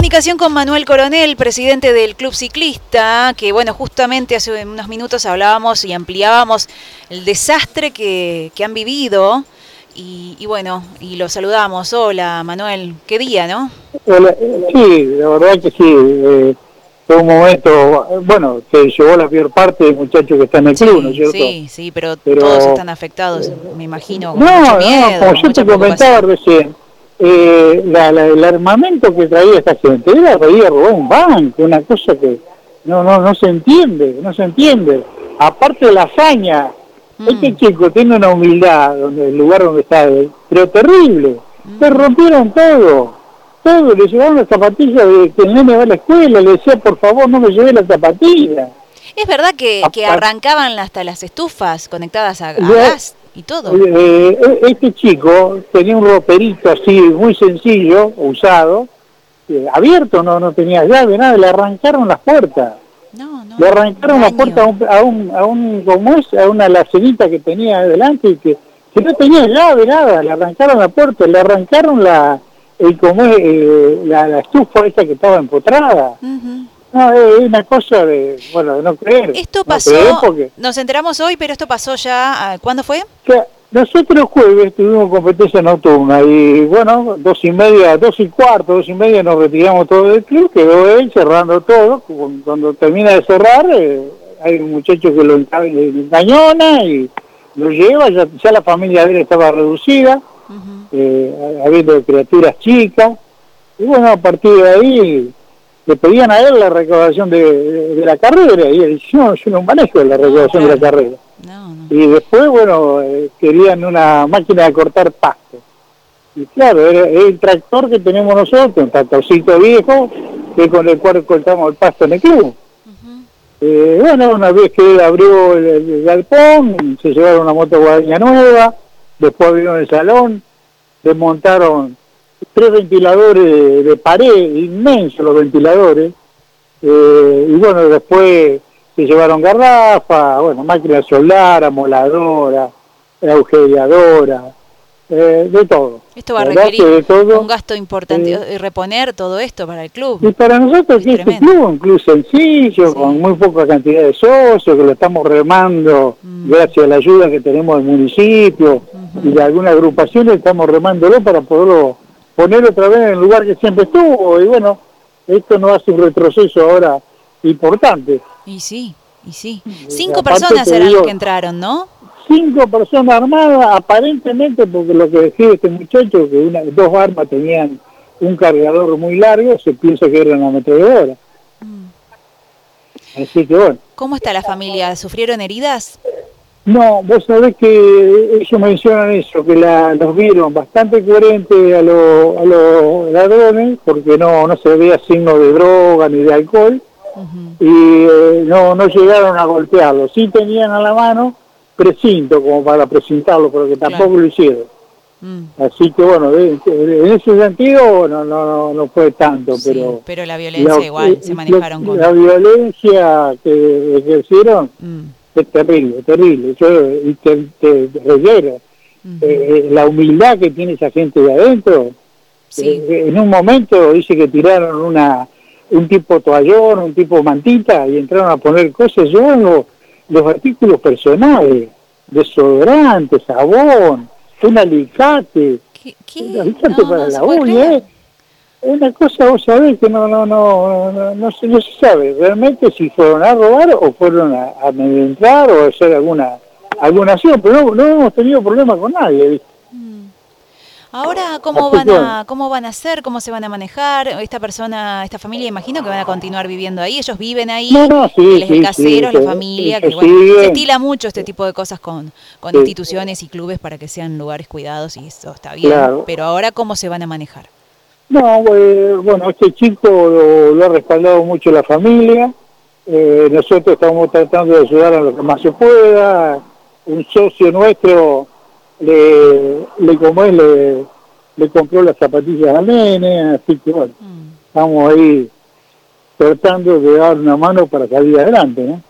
comunicación con Manuel Coronel, presidente del Club Ciclista, que bueno, justamente hace unos minutos hablábamos y ampliábamos el desastre que, han vivido. Y, bueno, y lo saludamos. Hola Manuel, qué día, ¿no? Hola, sí, la verdad que sí. Eh, fue un momento, bueno, se llevó la peor parte de muchachos que están en el club, ¿no es cierto? Sí, sí, pero, todos están afectados, me imagino. no, no, como yo te comentaba recién, eh, el armamento que traía esta gente era traía robar un banco, una cosa que no, no, no se entiende, no se entiende. Aparte de la hazaña, mm. este chico tiene una humildad donde el lugar donde está, pero terrible. Mm. Se rompieron todo, todo, le llevaron las zapatillas de que el nene va a la escuela, le decía por favor no me lleve las zapatillas. Es verdad que, que arrancaban hasta las estufas conectadas a gas y todo. Eh, eh, este chico tenía un roperito así muy sencillo, usado, eh, abierto, no, no tenía llave, nada, le arrancaron las puertas. No, no, le arrancaron las puertas a un, a un, como es, a una lacerita que tenía adelante y que, que no tenía llave, nada, le arrancaron la puerta, le arrancaron la, el, como es, la, la, estufa esa que estaba empotrada. No, es una cosa de, bueno, de no creer. Esto pasó, nos enteramos hoy, pero esto pasó ya, ah, ¿cuándo fue? nosotros jueves tuvimos competencia nocturna y bueno, dos y media, dos y cuarto, dos y media nos retiramos todo del club, quedó él cerrando todo, cuando termina de cerrar eh, hay un muchacho que lo engañona y lo lleva, ya, la familia de él estaba reducida, eh, habiendo criaturas chicas, y bueno, a partir de ahí le pedían a él la recaudación de, la carrera y él dice, no, yo no manejo la recaudación de la carrera. Y después, bueno, eh, querían una máquina de cortar pasto. Y claro, era, el tractor que tenemos nosotros, un tractorcito viejo, que con el cual cortamos el pasto en el club. Eh, bueno, una vez que él abrió el, galpón, se llevaron una moto guadaña nueva, después abrieron el salón, desmontaron tres ventiladores de, pared, inmensos los ventiladores, eh, y bueno, después se llevaron garrafas, bueno, máquina solar, amoladora, agujereadora, eh, de todo. Esto va a requerir un gasto importante, eh, reponer todo esto para el club. Y para nosotros es este club, un club sencillo, con muy poca cantidad de socios, que lo estamos remando mm. gracias a la ayuda que tenemos del municipio y de algunas agrupaciones, estamos remándolo para poderlo poner otra vez en el lugar que siempre estuvo. Y bueno, esto no hace un retroceso ahora importante. Y sí, y sí. Cinco personas eran las que entraron, ¿no? Cinco personas armadas, aparentemente, porque lo que decía este muchacho, que una, dos armas tenían un cargador muy largo, se piensa que era una ametralladora. Mm. Así que bueno. ¿Cómo está la familia? ¿Sufrieron heridas? No, vos sabés que ellos mencionan eso, que la, los vieron bastante coherentes a, los ladrones, porque no, no se veía signo de droga ni de alcohol, y eh, no, no llegaron a golpearlo. Sí tenían a la mano precinto como para presentarlo, pero que tampoco lo hicieron. Mm. Así que bueno, en ese sentido no, no, no fue tanto, pero... Pero la violencia igual, se manejaron con... La violencia que ejercieron... Mm es terrible, terrible. Yo y te, te eh, eh, la humildad que tiene esa gente de adentro. Eh, en un momento dice que tiraron una un tipo toallón, un tipo mantita y entraron a poner cosas. Yo los, los artículos personales, desodorante, sabón, un alicate, un alicate para la uña una cosa vos sabés que no no no no, no, se, no se sabe realmente si fueron a robar o fueron a, a entrar o a hacer alguna alguna acción pero no, no hemos tenido problema con nadie mm. Ahora, ¿cómo van, a, ¿cómo van a hacer? ¿Cómo se van a manejar? Esta persona, esta familia, imagino que van a continuar viviendo ahí. Ellos viven ahí, no, no, sí, sí, caseros, la familia. Que, bueno, se estila mucho este tipo de cosas con, con instituciones y clubes para que sean lugares cuidados y eso está bien. Pero ahora, ¿cómo se van a manejar? No, eh, bueno, este chico lo, ha respaldado mucho la familia. Eh, nosotros estamos tratando de ayudar a lo que más se pueda. Un socio nuestro le, le como le, le compró las zapatillas a nene, así que bueno, mm. estamos ahí tratando de dar una mano para salir adelante, ¿no?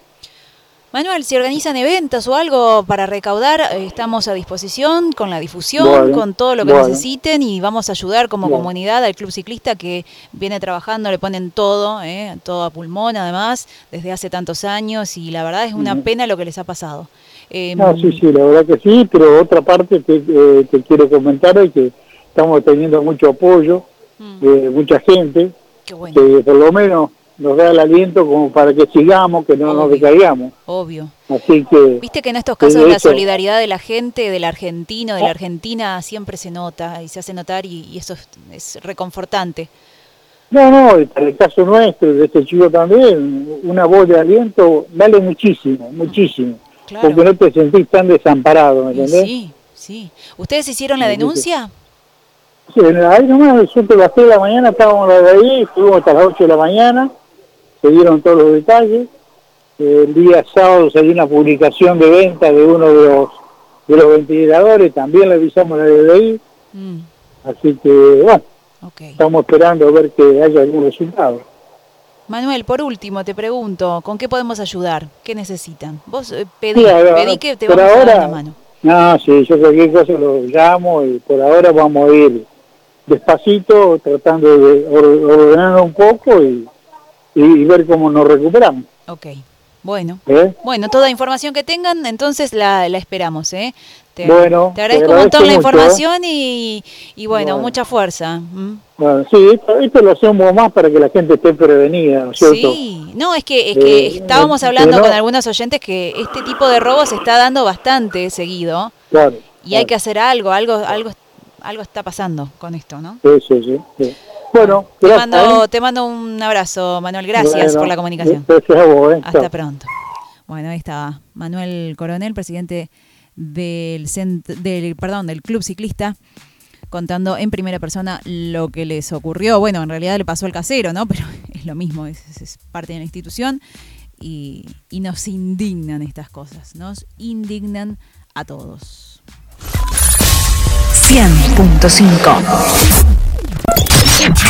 Manuel, si organizan eventos o algo para recaudar, eh, estamos a disposición con la difusión, con todo lo que necesiten y vamos a ayudar como comunidad al Club Ciclista que viene trabajando, le ponen todo, eh, todo a pulmón además, desde hace tantos años y la verdad es una pena lo que les ha pasado. Eh, no, sí, sí, la verdad que sí, pero otra parte que, eh, quiero comentar es que estamos teniendo mucho apoyo mm. de mucha gente, que por lo menos nos da el aliento como para que sigamos, que no nos decaigamos. Obvio. Así que... Viste que en estos casos la solidaridad de la gente, del argentino, de la Argentina, siempre se nota y se hace notar y, eso es, reconfortante. No, no, en el caso nuestro, de este chico también, una voz de aliento vale muchísimo, muchísimo. Porque no te sentís tan desamparado, ¿me entendés? Sí, sí. ¿Ustedes hicieron la denuncia? Sí, ahí nomás, yo te bajé la mañana, estábamos ahí, fuimos hasta las 8 de la mañana, se dieron todos los detalles. El día sábado salió una publicación de venta de uno de los de los ventiladores, también le avisamos la DDI. Mm. Así que, bueno, estamos esperando a ver que haya algún resultado. Manuel, por último, te pregunto, ¿con qué podemos ayudar? ¿Qué necesitan? Vos eh, pedí, pedí, que te vamos a dar la mano. No, sí, yo cualquier cosa lo llamo y por ahora vamos a ir despacito, tratando de ordenar un poco y y, ver cómo nos recuperamos. Ok. Bueno, ¿Eh? bueno, toda información que tengan, entonces la, la esperamos, ¿eh? Te, bueno, te agradezco, un montón la ¿eh? información y, y bueno, mucha fuerza. Bueno, sí, esto, lo hacemos más para que la gente esté prevenida, ¿no es cierto? Sí, no, es que, es que eh, estábamos hablando con algunos oyentes que este tipo de robos se está dando bastante seguido. Claro, y hay que hacer algo, algo, algo, algo está pasando con esto, ¿no? Sí, sí, sí. Bueno, te mando, te mando un abrazo, Manuel. Gracias por la comunicación. Eh, Hasta pronto. Bueno, ahí estaba Manuel Coronel, presidente del, del, perdón, del Club Ciclista, contando en primera persona lo que les ocurrió. Bueno, en realidad le pasó al casero, ¿no? Pero es lo mismo, es, es parte de la institución y, y nos indignan estas cosas, nos indignan a todos. 100.5 Ultra.